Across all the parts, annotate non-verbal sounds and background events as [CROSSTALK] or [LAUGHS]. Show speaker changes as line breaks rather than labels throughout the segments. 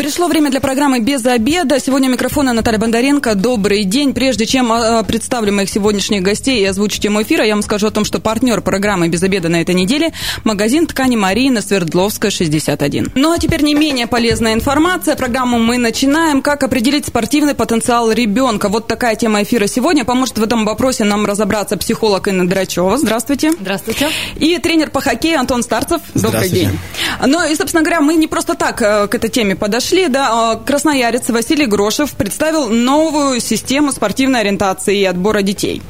Пришло время для программы «Без обеда». Сегодня у микрофона Наталья Бондаренко. Добрый день. Прежде чем а, представлю моих сегодняшних гостей и озвучу тему эфира, я вам скажу о том, что партнер программы «Без обеда» на этой неделе – магазин ткани Марии на Свердловская, 61. Ну а теперь не менее полезная информация. Программу мы начинаем. Как определить спортивный потенциал ребенка? Вот такая тема эфира сегодня. Поможет в этом вопросе нам разобраться психолог Инна Драчева. Здравствуйте.
Здравствуйте.
И тренер по хоккею Антон Старцев. Добрый день. Ну и, собственно говоря, мы не просто так э, к этой теме подошли Шли, да, а, красноярец Василий Грошев представил новую систему спортивной ориентации и отбора детей.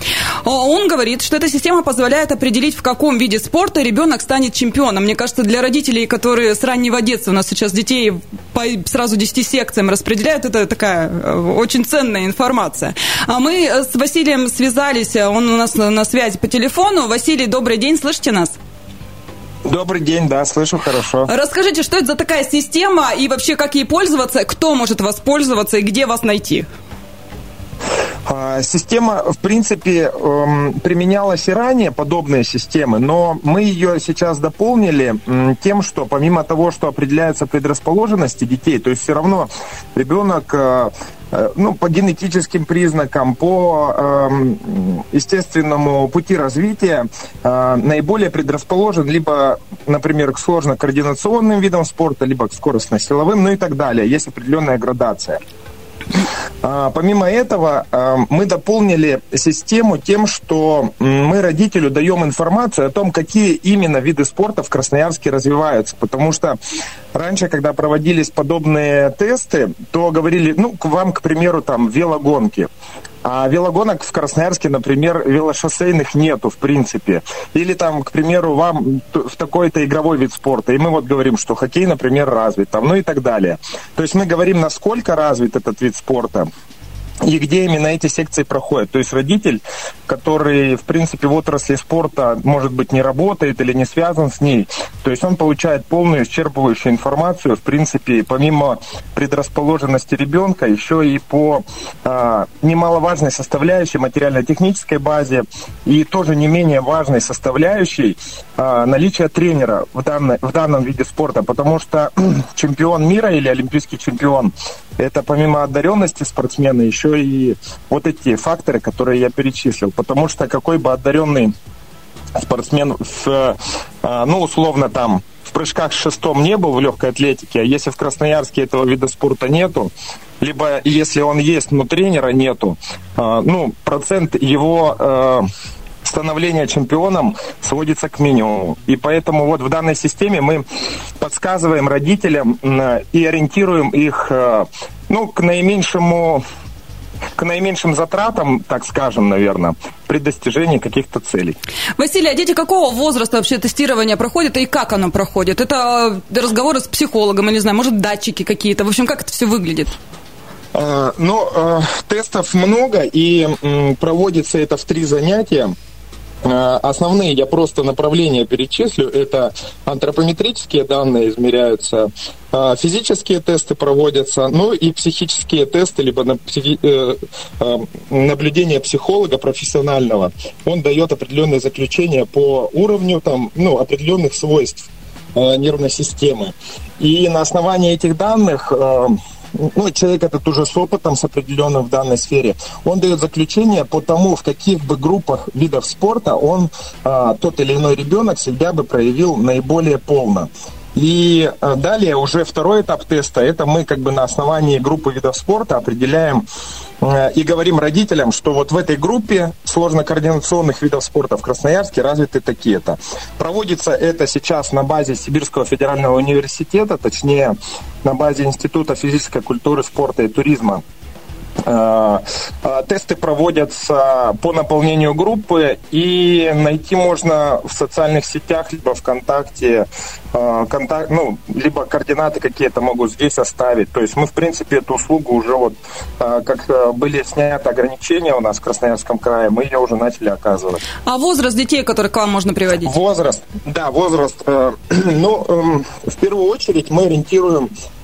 А, он говорит, что эта система позволяет определить, в каком виде спорта ребенок станет чемпионом. Мне кажется, для родителей, которые с раннего детства у нас сейчас детей по сразу 10 секциям распределяют, это такая э, очень ценная информация. А мы с Василием связались, он у нас на связи по телефону. Василий, добрый день, слышите нас?
Добрый день, да, слышу хорошо.
Расскажите, что это за такая система и вообще как ей пользоваться, кто может воспользоваться и где вас найти?
А, система, в принципе, эм, применялась и ранее, подобные системы, но мы ее сейчас дополнили тем, что помимо того, что определяются предрасположенности детей, то есть все равно ребенок э, ну, по генетическим признакам, по э, естественному пути развития э, наиболее предрасположен либо, например, к сложно-координационным видам спорта, либо к скоростно-силовым, ну и так далее. Есть определенная градация. А, помимо этого, а, мы дополнили систему тем, что мы родителю даем информацию о том, какие именно виды спорта в Красноярске развиваются. Потому что раньше, когда проводились подобные тесты, то говорили, ну, к вам, к примеру, там, велогонки. А велогонок в Красноярске, например, велошоссейных нету, в принципе. Или там, к примеру, вам в такой-то игровой вид спорта. И мы вот говорим, что хоккей, например, развит, там, ну и так далее. То есть мы говорим, насколько развит этот вид спорта и где именно эти секции проходят. То есть родитель, который, в принципе, в отрасли спорта, может быть, не работает или не связан с ней, то есть он получает полную исчерпывающую информацию, в принципе, помимо предрасположенности ребенка, еще и по а, немаловажной составляющей материально-технической базе и тоже не менее важной составляющей а, наличия тренера в, данной, в данном виде спорта, потому что [CLEARS THROAT] чемпион мира или олимпийский чемпион, это помимо одаренности спортсмена еще и вот эти факторы, которые я перечислил. Потому что какой бы одаренный спортсмен в, а, ну, условно там, в прыжках с шестом не был в легкой атлетике, а если в Красноярске этого вида спорта нету, либо если он есть, но тренера нету, а, ну, процент его становления чемпионом сводится к минимуму. И поэтому вот в данной системе мы подсказываем родителям и ориентируем их ну, к наименьшему к наименьшим затратам, так скажем, наверное, при достижении каких-то целей.
Василий, а дети какого возраста вообще тестирование проходит и как оно проходит? Это разговоры с психологом, я не знаю, может, датчики какие-то? В общем, как это все выглядит?
А, ну, а, тестов много, и проводится это в три занятия. Э, основные я просто направления перечислю. Это антропометрические данные измеряются, э, физические тесты проводятся, ну и психические тесты, либо э, наблюдение психолога профессионального. Он дает определенные заключения по уровню там, ну, определенных свойств нервной системы. И на основании этих данных ну, человек этот уже с опытом, с определенным в данной сфере, он дает заключение по тому, в каких бы группах видов спорта он, а, тот или иной ребенок себя бы проявил наиболее полно. И а, далее уже второй этап теста, это мы как бы на основании группы видов спорта определяем и говорим родителям, что вот в этой группе сложно-координационных видов спорта в Красноярске развиты такие-то. Проводится это сейчас на базе Сибирского федерального университета, точнее на базе Института физической культуры, спорта и туризма Э, э, тесты проводятся по наполнению группы, и найти можно в социальных сетях, либо ВКонтакте, э, контакт, ну, либо координаты какие-то могут здесь оставить. То есть мы, в принципе, эту услугу уже вот, как были сняты ограничения у нас в Красноярском крае, мы ее уже начали оказывать.
А возраст детей, которые к вам можно приводить?
Возраст, да, возраст. [CLEARS THROAT] Ну, эм, в первую очередь мы ориентируем э,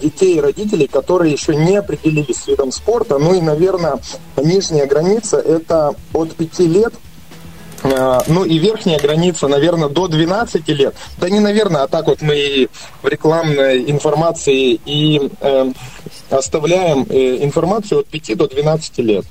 детей и родителей, которые еще не определились с видом спорта. Ну и, наверное, нижняя граница это от 5 лет Э, ну и верхняя граница, наверное, до 12 лет. Да не наверное, а так вот мы в рекламной информации и э, оставляем э, информацию от 5 до 12 лет.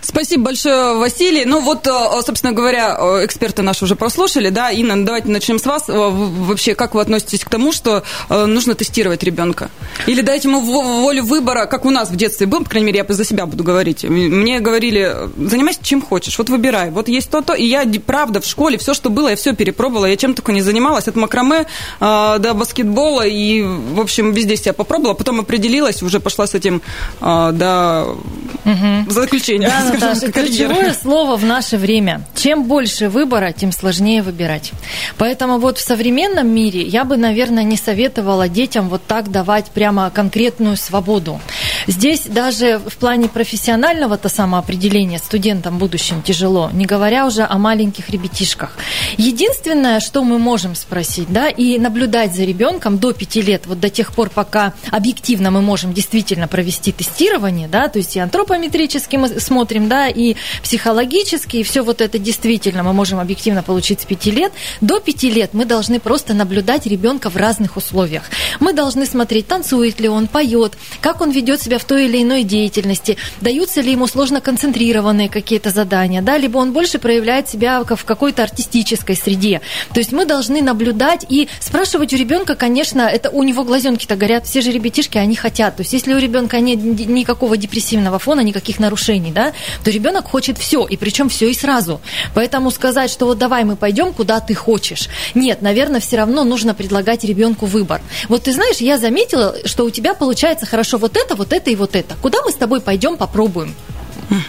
Спасибо большое, Василий. Ну вот, э, собственно говоря, эксперты наши уже прослушали, да, Инна, ну, давайте начнем с вас. Вообще, как вы относитесь к тому, что нужно тестировать ребенка? Или дать ему волю выбора, как у нас в детстве был, по крайней мере, я за себя буду говорить. Мне говорили, занимайся чем хочешь, вот выбирай. Вот есть то-то, и я правда, в школе все, что было, я все перепробовала. Я чем только не занималась, от макраме э, до баскетбола. И, в общем, везде себя попробовала. Потом определилась, уже пошла с этим э, до угу. заключения.
Да, Наташа, ключевое слово в наше время. Чем больше выбора, тем сложнее выбирать. Поэтому вот в современном мире я бы, наверное, не советовала детям вот так давать прямо конкретную свободу. Здесь даже в плане профессионального-то самоопределения студентам будущим тяжело, не говоря уже о маленьких маленьких ребятишках. Единственное, что мы можем спросить, да, и наблюдать за ребенком до 5 лет, вот до тех пор, пока объективно мы можем действительно провести тестирование, да, то есть и антропометрически мы смотрим, да, и психологически, и все вот это действительно мы можем объективно получить с 5 лет. До 5 лет мы должны просто наблюдать ребенка в разных условиях. Мы должны смотреть, танцует ли он, поет, как он ведет себя в той или иной деятельности, даются ли ему сложно концентрированные какие-то задания, да, либо он больше проявляет себя в какой-то артистической среде. То есть мы должны наблюдать и спрашивать у ребенка, конечно, это у него глазенки-то горят, все же ребятишки, они хотят. То есть если у ребенка нет никакого депрессивного фона, никаких нарушений, да, то ребенок хочет все, и причем все и сразу. Поэтому сказать, что вот давай мы пойдем, куда ты хочешь. Нет, наверное, все равно нужно предлагать ребенку выбор. Вот ты знаешь, я заметила, что у тебя получается хорошо вот это, вот это и вот это. Куда мы с тобой пойдем, попробуем?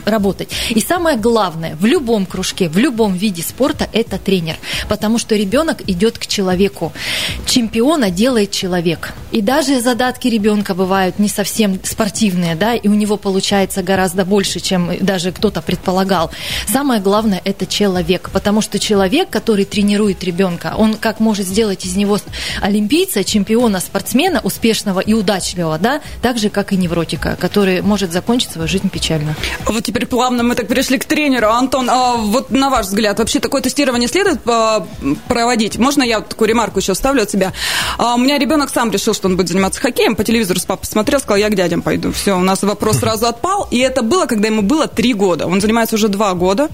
Работать. И самое главное, в любом кружке, в любом виде спорта это тренер, потому что ребенок идет к человеку. Чемпиона делает человек. И даже задатки ребенка бывают не совсем спортивные, да, и у него получается гораздо больше, чем даже кто-то предполагал. Самое главное это человек, потому что человек, который тренирует ребенка, он как может сделать из него олимпийца, чемпиона, спортсмена, успешного и удачливого, да, так же, как и невротика, который может закончить свою жизнь печально.
Вот теперь плавно мы так перешли к тренеру. Антон, а вот на ваш взгляд, вообще такое тестирование следует а, проводить? Можно я такую ремарку еще ставлю от себя? А, у меня ребенок сам решил, что он будет заниматься хоккеем, по телевизору с папой смотрел, сказал, я к дядям пойду. Все, у нас вопрос [LAUGHS] сразу отпал. И это было, когда ему было три года. Он занимается уже два года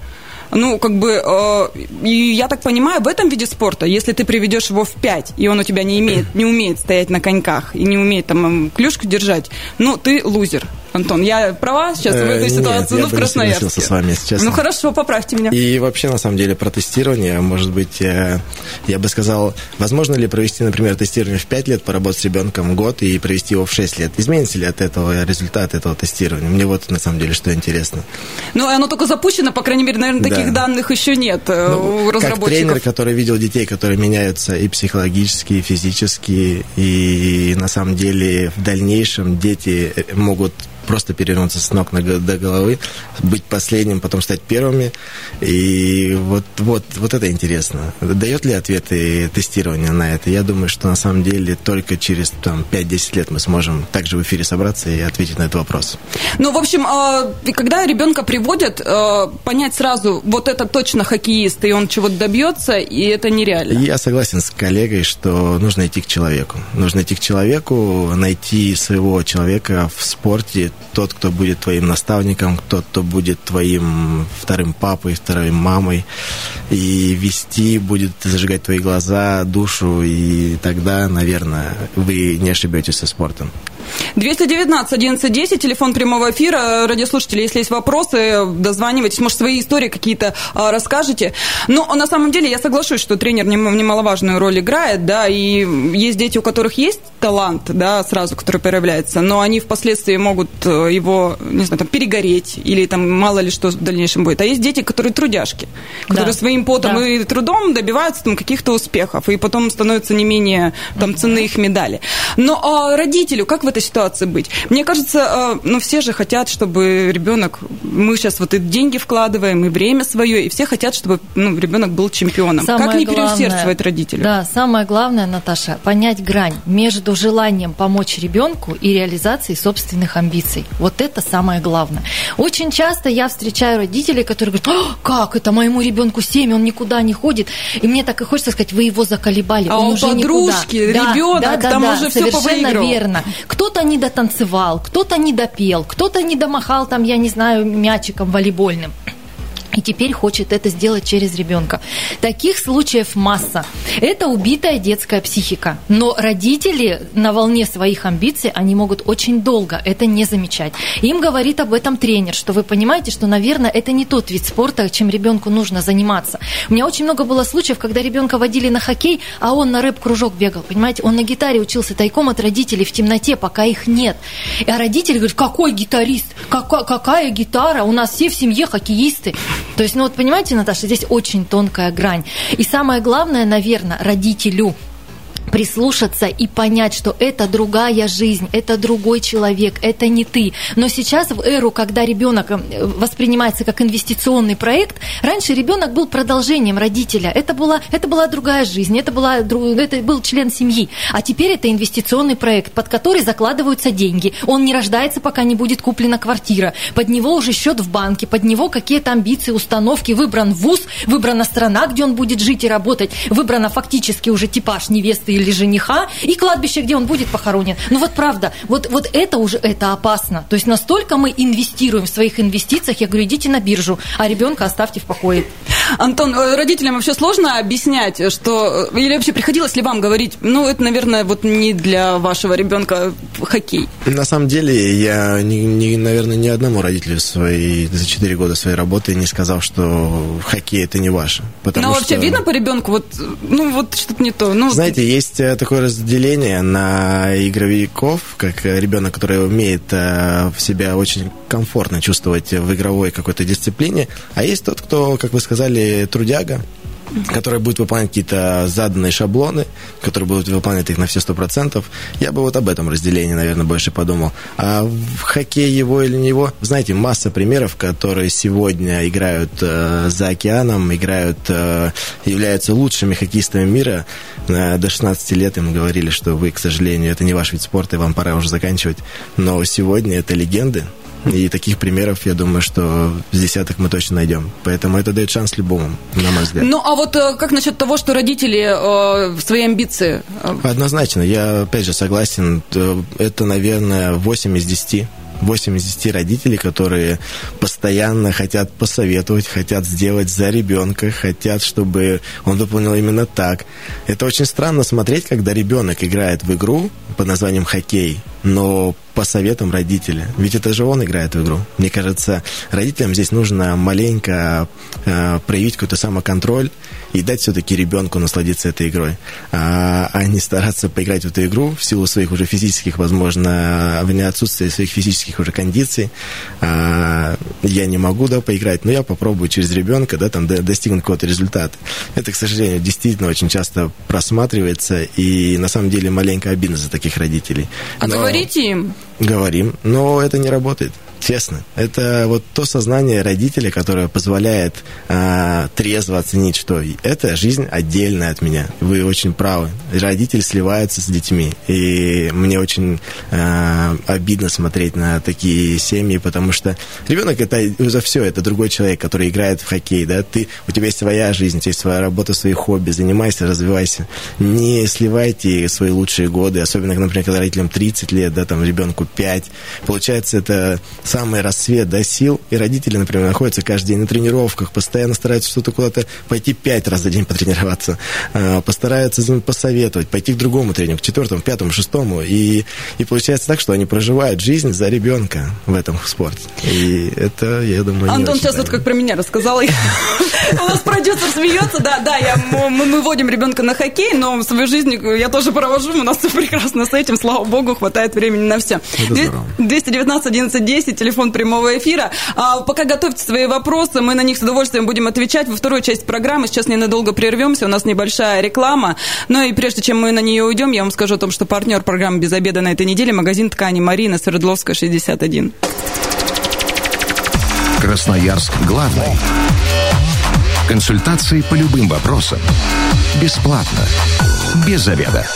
ну, как бы, э, и я так понимаю, в этом виде спорта, если ты приведешь его в 5, и он у тебя не, имеет, не умеет стоять на коньках и не умеет там клюшку держать, ну, ты лузер. Антон, я права сейчас в этой э, ситуации?
Нет,
ну, в Красноярске.
Не с вами, если честно.
Ну, хорошо, поправьте меня.
И вообще, на самом деле, про тестирование, может быть, э, я бы сказал, возможно ли провести, например, тестирование в 5 лет, поработать с ребенком год и провести его в 6 лет? Изменится ли от этого результат этого тестирования? Мне вот, на самом деле, что интересно.
Ну, оно только запущено, по крайней мере, наверное, таких да. данных еще нет э, ну, у разработчиков.
Как тренер, который видел детей, которые меняются и психологически, и физически, и на самом деле в дальнейшем дети могут просто перевернуться с ног до головы, быть последним, потом стать первыми. И вот, вот, вот это интересно. Дает ли ответы тестирования на это? Я думаю, что на самом деле только через там, 5-10 лет мы сможем также в эфире собраться и ответить на этот вопрос.
Ну, в общем, а, когда ребенка приводят, а, понять сразу, вот это точно хоккеист, и он чего-то добьется, и это нереально.
Я согласен с коллегой, что нужно идти к человеку. Нужно идти к человеку, найти своего человека в спорте, тот, кто будет твоим наставником, тот, кто будет твоим вторым папой, второй мамой, и вести будет зажигать твои глаза, душу, и тогда, наверное, вы не ошибетесь со спортом.
219 11 телефон прямого эфира. Радиослушатели, если есть вопросы, дозванивайтесь. Может, свои истории какие-то а, расскажете. Но на самом деле я соглашусь, что тренер немаловажную роль играет, да, и есть дети, у которых есть талант, да, сразу, который проявляется, но они впоследствии могут э, его, не знаю, там, перегореть или там мало ли что в дальнейшем будет. А есть дети, которые трудяшки, которые да. своим потом да. и трудом добиваются там каких-то успехов, и потом становятся не менее там ценны их медали. Но а родителю как в этой этой ситуации быть? Мне кажется, э, ну, все же хотят, чтобы ребенок, мы сейчас вот и деньги вкладываем, и время свое, и все хотят, чтобы ну, ребенок был чемпионом.
Самое
как не
главное,
переусердствовать родителю?
Да, самое главное, Наташа, понять грань между желанием помочь ребенку и реализацией собственных амбиций. Вот это самое главное. Очень часто я встречаю родителей, которые говорят, «А, как это моему ребенку 7, он никуда не ходит. И мне так и хочется сказать, вы его заколебали,
а
он
у
уже
подружки,
никуда.
ребенок,
да, да,
там
да,
уже все
совершенно верно. Кто-то не дотанцевал, кто-то не допел, кто-то не домахал там, я не знаю, мячиком волейбольным и теперь хочет это сделать через ребенка. Таких случаев масса. Это убитая детская психика. Но родители на волне своих амбиций, они могут очень долго это не замечать. Им говорит об этом тренер, что вы понимаете, что, наверное, это не тот вид спорта, чем ребенку нужно заниматься. У меня очень много было случаев, когда ребенка водили на хоккей, а он на рэп-кружок бегал. Понимаете, он на гитаре учился тайком от родителей в темноте, пока их нет. А родители говорят, какой гитарист? Какая, какая гитара? У нас все в семье хоккеисты. То есть, ну вот понимаете, Наташа, здесь очень тонкая грань. И самое главное, наверное, родителю – прислушаться и понять, что это другая жизнь, это другой человек, это не ты. Но сейчас в эру, когда ребенок э, воспринимается как инвестиционный проект, раньше ребенок был продолжением родителя. Это была, это была другая жизнь, это, была, это был член семьи. А теперь это инвестиционный проект, под который закладываются деньги. Он не рождается, пока не будет куплена квартира. Под него уже счет в банке, под него какие-то амбиции, установки. Выбран вуз, выбрана страна, где он будет жить и работать, выбрана фактически уже типаж невесты или жениха, и кладбище, где он будет похоронен. Ну вот правда, вот, вот это уже это опасно. То есть настолько мы инвестируем в своих инвестициях, я говорю, идите на биржу, а ребенка оставьте в покое.
Антон, э, родителям вообще сложно объяснять, что... Э, или вообще приходилось ли вам говорить, ну, это, наверное, вот не для вашего ребенка хоккей?
На самом деле, я, не, не, наверное, ни одному родителю своей, за 4 года своей работы не сказал, что хоккей это не ваше.
Потому Но вообще видно по ребенку, вот, ну, вот что-то не то. Ну,
Знаете, есть э, такое разделение на игровиков, как ребенок, который умеет в себя очень комфортно чувствовать в игровой какой-то дисциплине, а есть тот, кто, как вы сказали, трудяга, который будет выполнять какие-то заданные шаблоны, который будет выполнять их на все сто процентов. Я бы вот об этом разделении, наверное, больше подумал. А в хоккей его или не его, знаете, масса примеров, которые сегодня играют э, за океаном, играют, э, являются лучшими хоккеистами мира. Э, до 16 лет им говорили, что вы, к сожалению, это не ваш вид спорта, и вам пора уже заканчивать. Но сегодня это легенды, и таких примеров, я думаю, что с десяток мы точно найдем. Поэтому это дает шанс любому, на мой взгляд.
Ну, а вот э, как насчет того, что родители э, свои амбиции?
Однозначно. Я, опять же, согласен. Э, это, наверное, 8 из 10 8 из 10 родителей, которые постоянно хотят посоветовать, хотят сделать за ребенка, хотят, чтобы он выполнил именно так. Это очень странно смотреть, когда ребенок играет в игру под названием хоккей, но по советам родителя. Ведь это же он играет в игру. Мне кажется, родителям здесь нужно маленько э, проявить какой-то самоконтроль и дать все-таки ребенку насладиться этой игрой, а, а не стараться поиграть в эту игру в силу своих уже физических, возможно, в отсутствия своих физических уже кондиций. А, я не могу, да, поиграть, но я попробую через ребенка, да, там достигнуть какого-то результата. Это, к сожалению, действительно очень часто просматривается, и на самом деле маленько обидно за таких родителей.
А но... говорите им?
Говорим, но это не работает. Честно. Это вот то сознание родителя, которое позволяет э, трезво оценить, что это жизнь отдельная от меня. Вы очень правы. Родитель сливается с детьми. И мне очень э, обидно смотреть на такие семьи, потому что ребенок это за все, это другой человек, который играет в хоккей. Да? Ты, у тебя есть своя жизнь, у тебя есть своя работа, свои хобби. Занимайся, развивайся. Не сливайте свои лучшие годы, особенно, например, когда родителям 30 лет, да, там ребенку 5. Получается, это самый рассвет до сил, и родители, например, находятся каждый день на тренировках, постоянно стараются что-то куда-то пойти пять раз за день потренироваться, а, постараются посоветовать, пойти к другому тренеру, к четвертому, пятому, шестому, и, и получается так, что они проживают жизнь за ребенка в этом спорте. И это, я думаю,
Антон сейчас вот как про меня рассказал. У нас продюсер смеется, да, да, мы, мы водим ребенка на хоккей, но свою жизнь я тоже провожу, у нас все прекрасно с этим, слава богу, хватает времени на все. 219 11 10 телефон прямого эфира. А пока готовьте свои вопросы, мы на них с удовольствием будем отвечать. Во второй части программы сейчас ненадолго прервемся, у нас небольшая реклама. Но и прежде чем мы на нее уйдем, я вам скажу о том, что партнер программы «Без обеда» на этой неделе – магазин ткани «Марина» Свердловская, 61.
Красноярск главный. Консультации по любым вопросам. Бесплатно. Без заведа.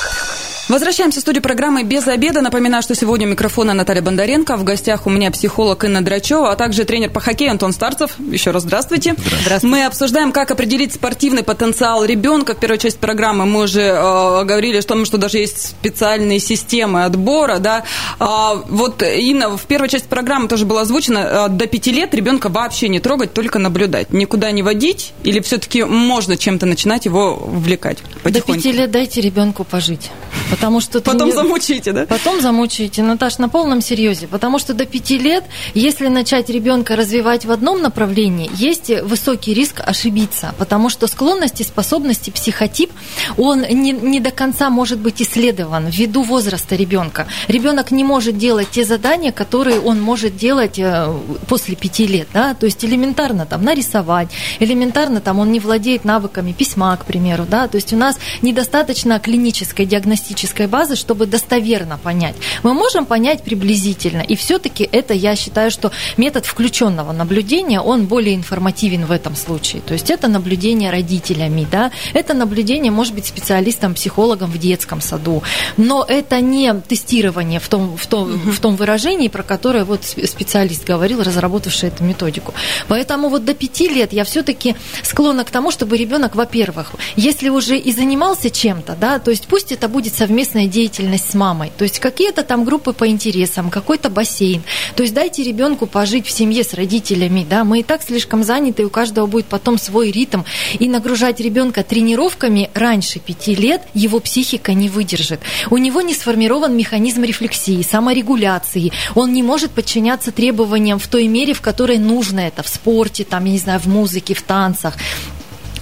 Возвращаемся в студию программы «Без обеда». Напоминаю, что сегодня у микрофона Наталья Бондаренко. В гостях у меня психолог Инна Драчева, а также тренер по хоккею Антон Старцев. Еще раз здравствуйте. здравствуйте. Мы обсуждаем, как определить спортивный потенциал ребенка. В первой части программы мы уже э, говорили о том, что даже есть специальные системы отбора. Да? А, вот, Инна, в первой части программы тоже было озвучено, э, до пяти лет ребенка вообще не трогать, только наблюдать. Никуда не водить или все-таки можно чем-то начинать его вовлекать?
До пяти лет дайте ребенку пожить. Потому что
Потом не... замучите, да?
Потом замучите, Наташ, на полном серьезе. Потому что до пяти лет, если начать ребенка развивать в одном направлении, есть высокий риск ошибиться. Потому что склонности, способности, психотип, он не, не до конца может быть исследован ввиду возраста ребенка. Ребенок не может делать те задания, которые он может делать э, после пяти лет. Да? То есть элементарно там нарисовать, элементарно там он не владеет навыками письма, к примеру. Да? То есть у нас недостаточно клинической диагностической статистической базы, чтобы достоверно понять. Мы можем понять приблизительно, и все-таки это, я считаю, что метод включенного наблюдения, он более информативен в этом случае. То есть это наблюдение родителями, да, это наблюдение, может быть, специалистом, психологом в детском саду, но это не тестирование в том, в том, в том выражении, про которое вот специалист говорил, разработавший эту методику. Поэтому вот до пяти лет я все-таки склонна к тому, чтобы ребенок, во-первых, если уже и занимался чем-то, да, то есть пусть это будет совместно совместная деятельность с мамой. То есть какие-то там группы по интересам, какой-то бассейн. То есть дайте ребенку пожить в семье с родителями. Да? Мы и так слишком заняты, у каждого будет потом свой ритм. И нагружать ребенка тренировками раньше пяти лет его психика не выдержит. У него не сформирован механизм рефлексии, саморегуляции. Он не может подчиняться требованиям в той мере, в которой нужно это в спорте, там, я не знаю, в музыке, в танцах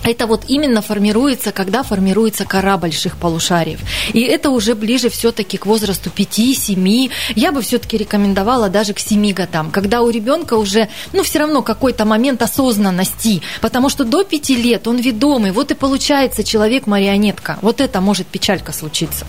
это вот именно формируется, когда формируется кора больших полушариев. И это уже ближе все-таки к возрасту 5-7. Я бы все-таки рекомендовала даже к 7 годам, когда у ребенка уже, ну, все равно какой-то момент осознанности, потому что до 5 лет он ведомый, вот и получается человек-марионетка. Вот это может печалька случиться.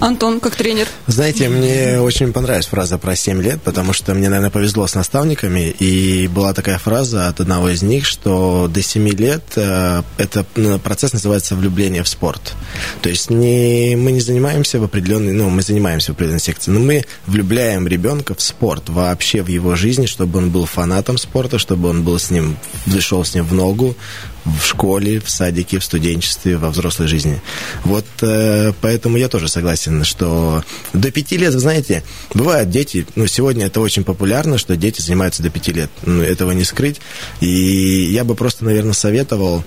Антон, как тренер?
Знаете, мне очень понравилась фраза про 7 лет, потому что мне, наверное, повезло с наставниками, и была такая фраза от одного из них, что до 7 лет э, это ну, процесс называется влюбление в спорт. То есть не, мы не занимаемся в определенной, ну, мы занимаемся в определенной секции, но мы влюбляем ребенка в спорт, вообще в его жизни, чтобы он был фанатом спорта, чтобы он был с ним, шел с ним в ногу, в школе, в садике, в студенчестве, во взрослой жизни. Вот э, поэтому я тоже согласен, что до пяти лет, вы знаете, бывают дети, ну, сегодня это очень популярно, что дети занимаются до пяти лет. Ну, этого не скрыть. И я бы просто, наверное, советовал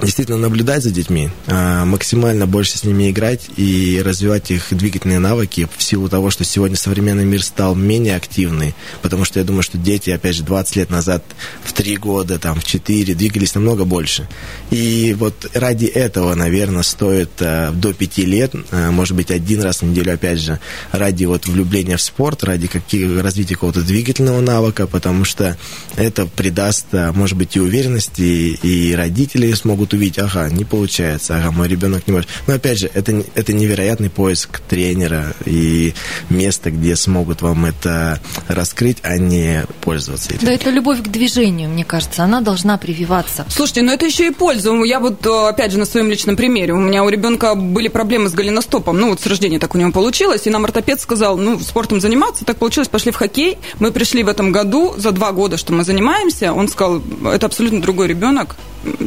действительно наблюдать за детьми, а, максимально больше с ними играть и развивать их двигательные навыки в силу того, что сегодня современный мир стал менее активный, потому что я думаю, что дети, опять же, 20 лет назад, в 3 года, там, в 4 двигались намного больше. И вот ради этого, наверное, стоит а, до 5 лет, а, может быть, один раз в неделю, опять же, ради вот влюбления в спорт, ради каких, развития какого-то двигательного навыка, потому что это придаст, может быть, и уверенности, и родители смогут увидеть, ага, не получается, ага, мой ребенок не может. Но опять же, это, это невероятный поиск тренера и места, где смогут вам это раскрыть, а не пользоваться этим.
Да, это любовь к движению, мне кажется, она должна прививаться.
Слушайте, но это еще и польза. Я вот, э, опять же, на своем личном примере. У меня у ребенка были проблемы с голеностопом. Ну, вот с рождения так у него получилось. И нам ортопед сказал, ну, спортом заниматься, так получилось, пошли в хоккей. Мы пришли в этом году, за два года, что мы занимаемся. Он сказал, это абсолютно другой ребенок.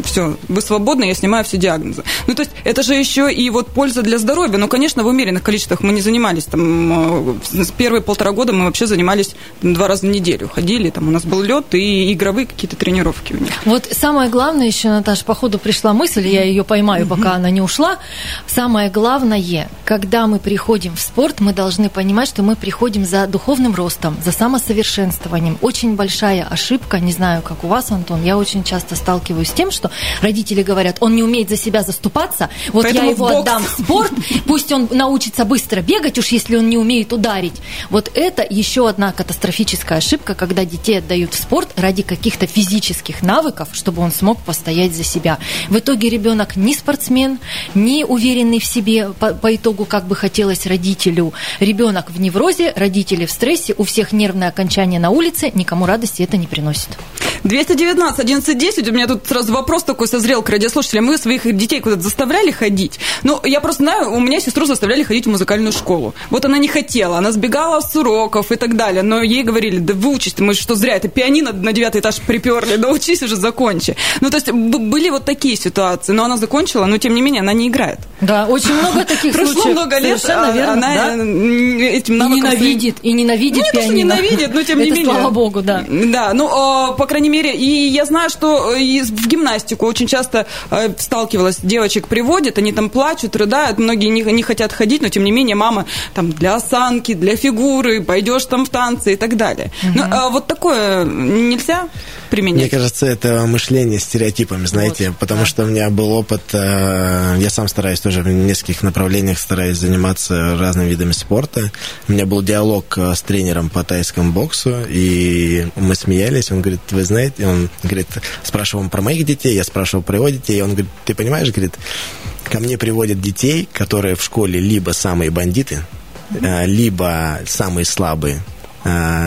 Все, вы свободны, я снимаю все диагнозы. Ну, то есть это же еще и вот польза для здоровья. Ну, конечно, в умеренных количествах мы не занимались. Там, э, с первые полтора года мы вообще занимались два раза в неделю. Ходили, там у нас был лед и игровые какие-то тренировки у них.
Вот самое главное еще, Наташа, по ходу пришла мысль, я ее поймаю, пока она не ушла. Самое главное, когда мы приходим в спорт, мы должны понимать, что мы приходим за духовным ростом, за самосовершенствованием. Очень большая ошибка, не знаю, как у вас, Антон, я очень часто сталкиваюсь с тем, что родители родители говорят, он не умеет за себя заступаться, вот
Поэтому
я его отдам в спорт, пусть он научится быстро бегать, уж если он не умеет ударить. Вот это еще одна катастрофическая ошибка, когда детей отдают в спорт ради каких-то физических навыков, чтобы он смог постоять за себя. В итоге ребенок не спортсмен, не уверенный в себе по, по итогу, как бы хотелось родителю. Ребенок в неврозе, родители в стрессе, у всех нервное окончание на улице, никому радости это не приносит.
219 1110, у меня тут сразу вопрос такой созрел к радиослушателям. Вы своих детей куда-то заставляли ходить? Ну, я просто знаю, у меня сестру заставляли ходить в музыкальную школу. Вот она не хотела, она сбегала с уроков и так далее, но ей говорили, да выучись, ты, мы что зря, это пианино на девятый этаж приперли, да учись уже, закончи. Ну, то есть были вот такие ситуации, но она закончила, но тем не менее она не играет.
Да, очень много [LAUGHS] таких
Прошло
случаев.
много лет,
Совершенно
а
верно,
она
да.
э, этим
И
навыком своим-
ненавидит, и ненавидит
ну,
пианино.
ненавидит, но тем не менее.
слава богу, да.
Да, ну, э, по крайней мере, и я знаю, что э, и в гимнастику очень часто э, сталкивалась, девочек приводят, они там плачут, рыдают, многие не, не хотят ходить, но тем не менее мама там для осанки, для фигуры, пойдешь там в танцы и так далее. Ну, а вот такое нельзя применять?
Мне кажется, это мышление стереотипами, знаете, потому что у меня был опыт, э, я сам стараюсь тоже в нескольких направлениях стараюсь заниматься разными видами спорта. У меня был диалог э, с тренером по тайскому боксу, и мы смеялись, он говорит, вы знаете, он говорит, спрашивал про моих детей, я спрашивал про его детей, он говорит, ты понимаешь, говорит, ко мне приводят детей, которые в школе либо самые бандиты, э, либо самые слабые,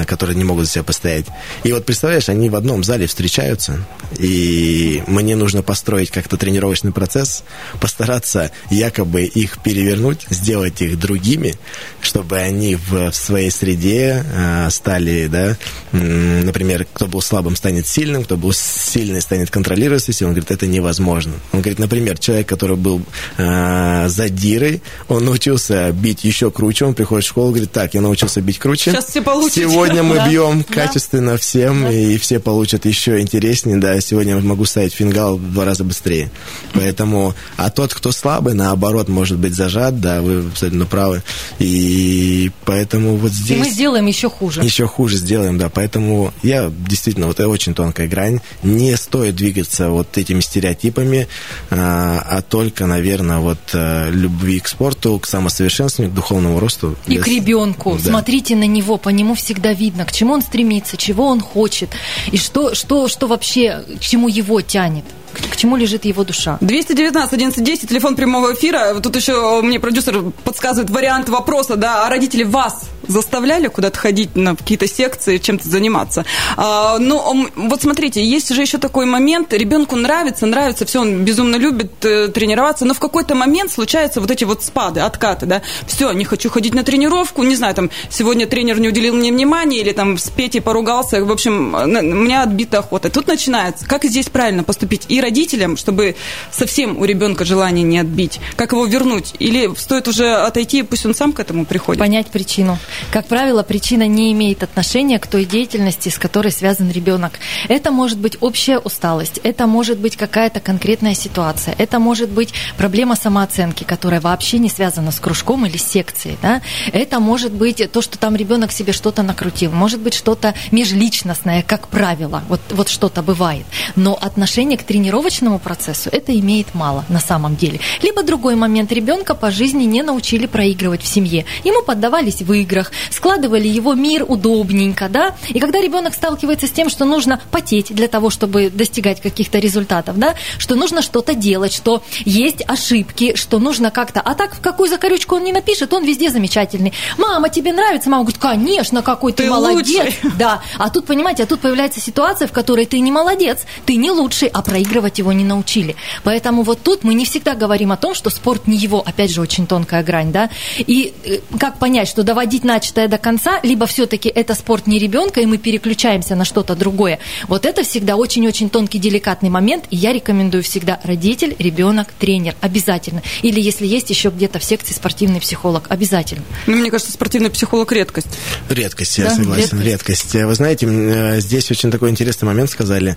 которые не могут за себя постоять. И вот представляешь, они в одном зале встречаются, и мне нужно построить как-то тренировочный процесс, постараться якобы их перевернуть, сделать их другими, чтобы они в, своей среде а, стали, да, например, кто был слабым станет сильным, кто был сильный станет контролировать себя. Он говорит, это невозможно. Он говорит, например, человек, который был а, задирой, он научился бить еще круче, он приходит в школу, говорит, так, я научился бить круче.
Сейчас все получите.
Сегодня мы
Да.
бьем
Да.
качественно всем, и все получат еще интереснее. Да, сегодня я могу ставить фингал в два раза быстрее. Поэтому, а тот, кто слабый, наоборот, может быть зажат, да, вы абсолютно правы. И поэтому вот
И
здесь...
мы сделаем еще хуже.
Еще хуже сделаем, да. Поэтому я действительно, вот это очень тонкая грань. Не стоит двигаться вот этими стереотипами, а, а только, наверное, вот а, любви к спорту, к самосовершенствованию, к духовному росту.
И к ребенку.
Да.
Смотрите на него, по нему всегда видно, к чему он стремится, чего он хочет, и что, что, что вообще, к чему его тянет, к, чему лежит его душа.
219 1110, телефон прямого эфира. Тут еще мне продюсер подсказывает вариант вопроса, да, а родители вас заставляли куда-то ходить на какие-то секции, чем-то заниматься? А, ну, вот смотрите, есть же еще такой момент, ребенку нравится, нравится, все, он безумно любит э, тренироваться, но в какой-то момент случаются вот эти вот спады, откаты, да, все, не хочу ходить на тренировку, не знаю, там, сегодня тренер не уделил мне внимания, или там с Петей поругался, в общем, на- у меня отбита охота. Тут начинается, как здесь правильно поступить и родителям, чтобы совсем у ребенка желание не отбить, как его вернуть, или стоит уже отойти, пусть он сам к этому приходит?
Понять причину. Как правило, причина не имеет отношения к той деятельности, с которой связан ребенок. Это может быть общая усталость, это может быть какая-то конкретная ситуация, это может быть проблема самооценки, которая вообще не связана с кружком или секцией. Да? Это может быть то, что там ребенок себе что-то накрутил, может быть что-то межличностное, как правило, вот, вот что-то бывает. Но отношение к тренировочному процессу это имеет мало на самом деле. Либо другой момент, ребенка по жизни не научили проигрывать в семье. Ему поддавались в играх, складывали его мир удобненько, да, и когда ребенок сталкивается с тем, что нужно потеть для того, чтобы достигать каких-то результатов, да, что нужно что-то делать, что есть ошибки, что нужно как-то, а так в какую закорючку он не напишет, он везде замечательный. Мама, тебе нравится? Мама говорит, конечно, какой ты,
Ты
молодец.
лучший.
Да, а тут, понимаете, а тут появляется ситуация, в которой ты не молодец, ты не лучший, а проигрывать его не научили. Поэтому вот тут мы не всегда говорим о том, что спорт не его, опять же, очень тонкая грань, да, и э, как понять, что доводить начатое до конца, либо все-таки это спорт не ребенка, и мы переключаемся на что-то другое. Вот это всегда очень-очень тонкий, деликатный момент, и я рекомендую всегда родитель, ребенок, тренер, обязательно. Или если есть еще где-то в секции спортивный психолог, обязательно.
Ну, мне кажется, спортивный психолог редкость.
Редкость, я
Да,
согласен, редкость. Вы знаете, э, здесь очень такой интересный момент сказали.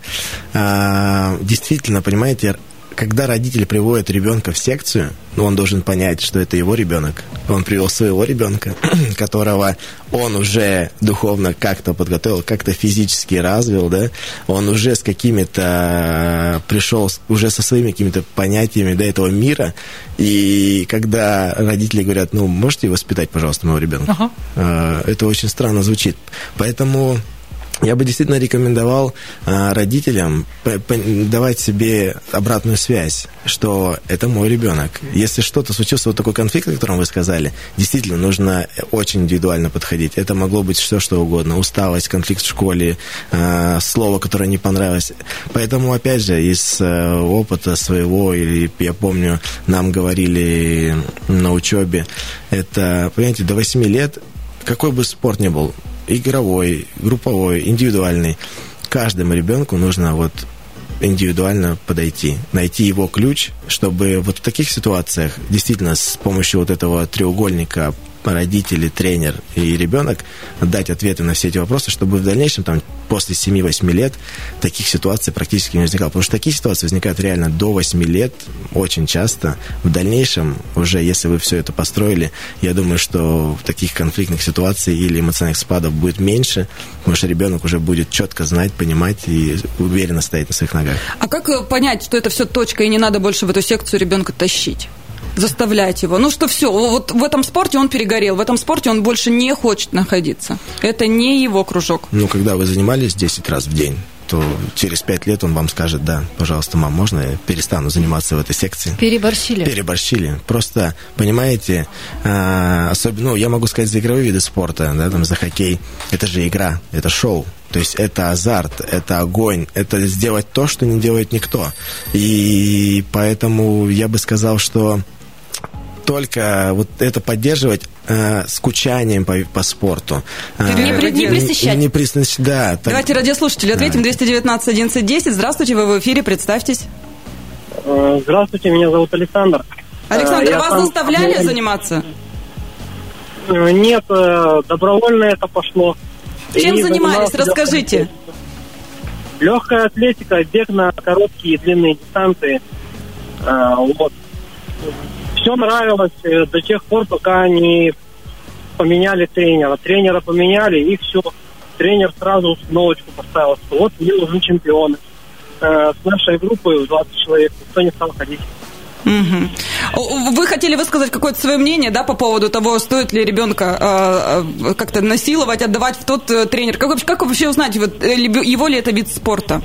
А, Действительно, понимаете, когда родители приводят ребенка в секцию, ну, он должен понять, что это его ребенок. Он привел своего ребенка, [CLEARS THROAT] которого он уже духовно как-то подготовил, как-то физически развил, да, он уже с какими-то пришел уже со своими какими-то понятиями до этого мира, и когда родители говорят, ну, можете воспитать, пожалуйста, моего ребенка, ага. А, это очень странно звучит. Поэтому я бы действительно рекомендовал а, родителям давать себе обратную связь, что это мой ребенок. Если что-то случился, вот такой конфликт, о котором вы сказали, действительно нужно очень индивидуально подходить. Это могло быть все, что угодно. Усталость, конфликт в школе, а, слово, которое не понравилось. Поэтому, опять же, из а, опыта своего, или я помню, нам говорили на учебе, это, понимаете, до 8 лет какой бы спорт ни был, игровой, групповой, индивидуальный. Каждому ребенку нужно вот индивидуально подойти, найти его ключ, чтобы вот в таких ситуациях действительно с помощью вот этого треугольника родители, тренер и ребенок дать ответы на все эти вопросы, чтобы в дальнейшем, там, после 7-8 лет таких ситуаций практически не возникало. Потому что такие ситуации возникают реально до 8 лет очень часто. В дальнейшем, уже если вы все это построили, я думаю, что таких конфликтных ситуаций или эмоциональных спадов будет меньше, потому что ребенок уже будет четко знать, понимать и уверенно стоять на своих ногах.
А как понять, что это все точка и не надо больше в эту секцию ребенка тащить? Заставлять его. Ну что все, вот в этом спорте он перегорел, в этом спорте он больше не хочет находиться. Это не его кружок.
Ну, когда вы занимались 10 раз в день, то через пять лет он вам скажет, да, пожалуйста, мам, можно я перестану заниматься в этой секции?
Переборщили.
Переборщили. Просто, понимаете, э, особенно, ну, я могу сказать за игровые виды спорта, да, там, за хоккей, это же игра, это шоу. То есть это азарт, это огонь, это сделать то, что не делает никто. И поэтому я бы сказал, что только вот это поддерживать э, скучанием по, по спорту.
Э, не, при, не пресыщать.
Не, не пресыщать, да.
Так... Давайте радиослушатели ответим. 219 11 10. Здравствуйте, вы в эфире, представьтесь.
Э, здравствуйте, меня зовут Александр.
Александр, Я вас сам... заставляли заниматься?
Э, нет, добровольно это пошло.
Чем и занимались? Расскажите.
Легкая атлетика, бег на короткие и длинные дистанции. Вот все нравилось э, до тех пор, пока не поменяли тренера. Тренера поменяли, и все. Тренер сразу установочку поставил, что вот мне нужны чемпионы. Э, с нашей группы 20 человек никто не стал ходить.
Угу. Вы хотели высказать какое-то свое мнение, да, по поводу того, стоит ли ребенка э, как-то насиловать, отдавать в тот э, тренер? Как, как вообще узнать, вот, э, его ли это вид спорта?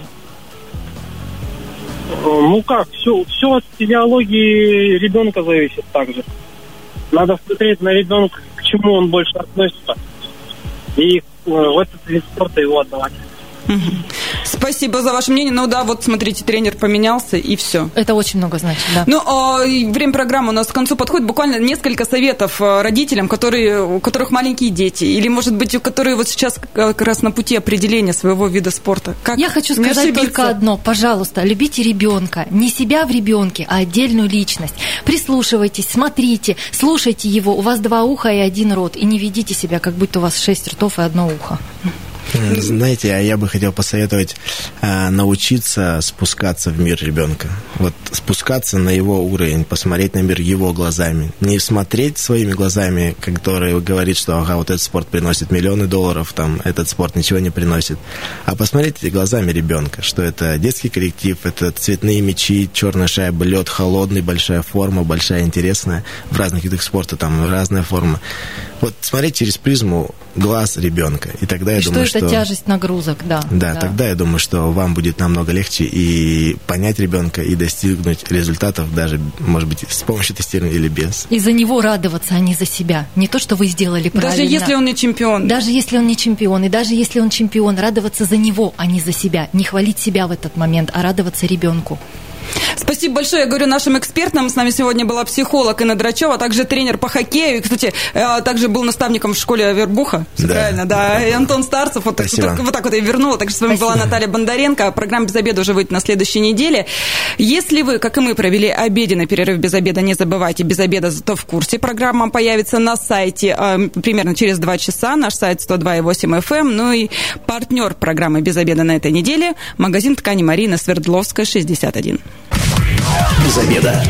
Ну как, все, все от физиологии ребенка зависит также. Надо смотреть на ребенка, к чему он больше относится. И э, в этот вид спорта его отдавать. [LAUGHS]
Спасибо за ваше мнение. Ну да, вот смотрите, тренер поменялся и все.
Это очень много значит, да.
Ну, а, время программы у нас к концу подходит. Буквально несколько советов а, родителям, которые, у которых маленькие дети, или, может быть, у которых вот сейчас как раз на пути определения своего вида спорта.
Как Я хочу сказать только одно. Пожалуйста, любите ребенка. Не себя в ребенке, а отдельную личность. Прислушивайтесь, смотрите, слушайте его. У вас два уха и один рот. И не ведите себя, как будто у вас шесть ртов и одно ухо.
Знаете, а я бы хотел посоветовать э, научиться спускаться в мир ребенка. Вот спускаться на его уровень, посмотреть на мир его глазами. Не смотреть своими глазами, которые говорит, что ага, вот этот спорт приносит миллионы долларов, там этот спорт ничего не приносит. А посмотреть глазами ребенка, что это детский коллектив, это цветные мячи, черная шайба, лед холодный, большая форма, большая интересная. В разных видах спорта там разная форма. Вот смотреть через призму глаз ребенка. И тогда я и думаю,
что...
это
тяжесть нагрузок, да,
да. Да, тогда я думаю, что вам будет намного легче и понять ребенка, и достигнуть результатов даже, может быть, с помощью тестирования или без.
И за него радоваться, а не за себя. Не то, что вы сделали правильно.
Даже если он не чемпион.
Даже если он не чемпион. И даже если он чемпион, радоваться за него, а не за себя. Не хвалить себя в этот момент, а радоваться ребенку.
Спасибо большое, я говорю нашим экспертам. С нами сегодня была психолог Инна Драчева, а также тренер по хоккею. И, кстати, э, также был наставником в школе Вербуха. Да. Правильно, да. И Антон Старцев. Вот, так, вот, так вот я вернула. Также с вами Спасибо. была Наталья Бондаренко. Программа «Без обеда» уже выйдет на следующей неделе. Если вы, как и мы, провели обеденный перерыв без обеда, не забывайте, без обеда зато в курсе. Программа появится на сайте э, примерно через два часа. Наш сайт 102.8 FM. Эм. Ну и партнер программы «Без обеда» на этой неделе – магазин ткани Марина Свердловская, 61.
Без обеда.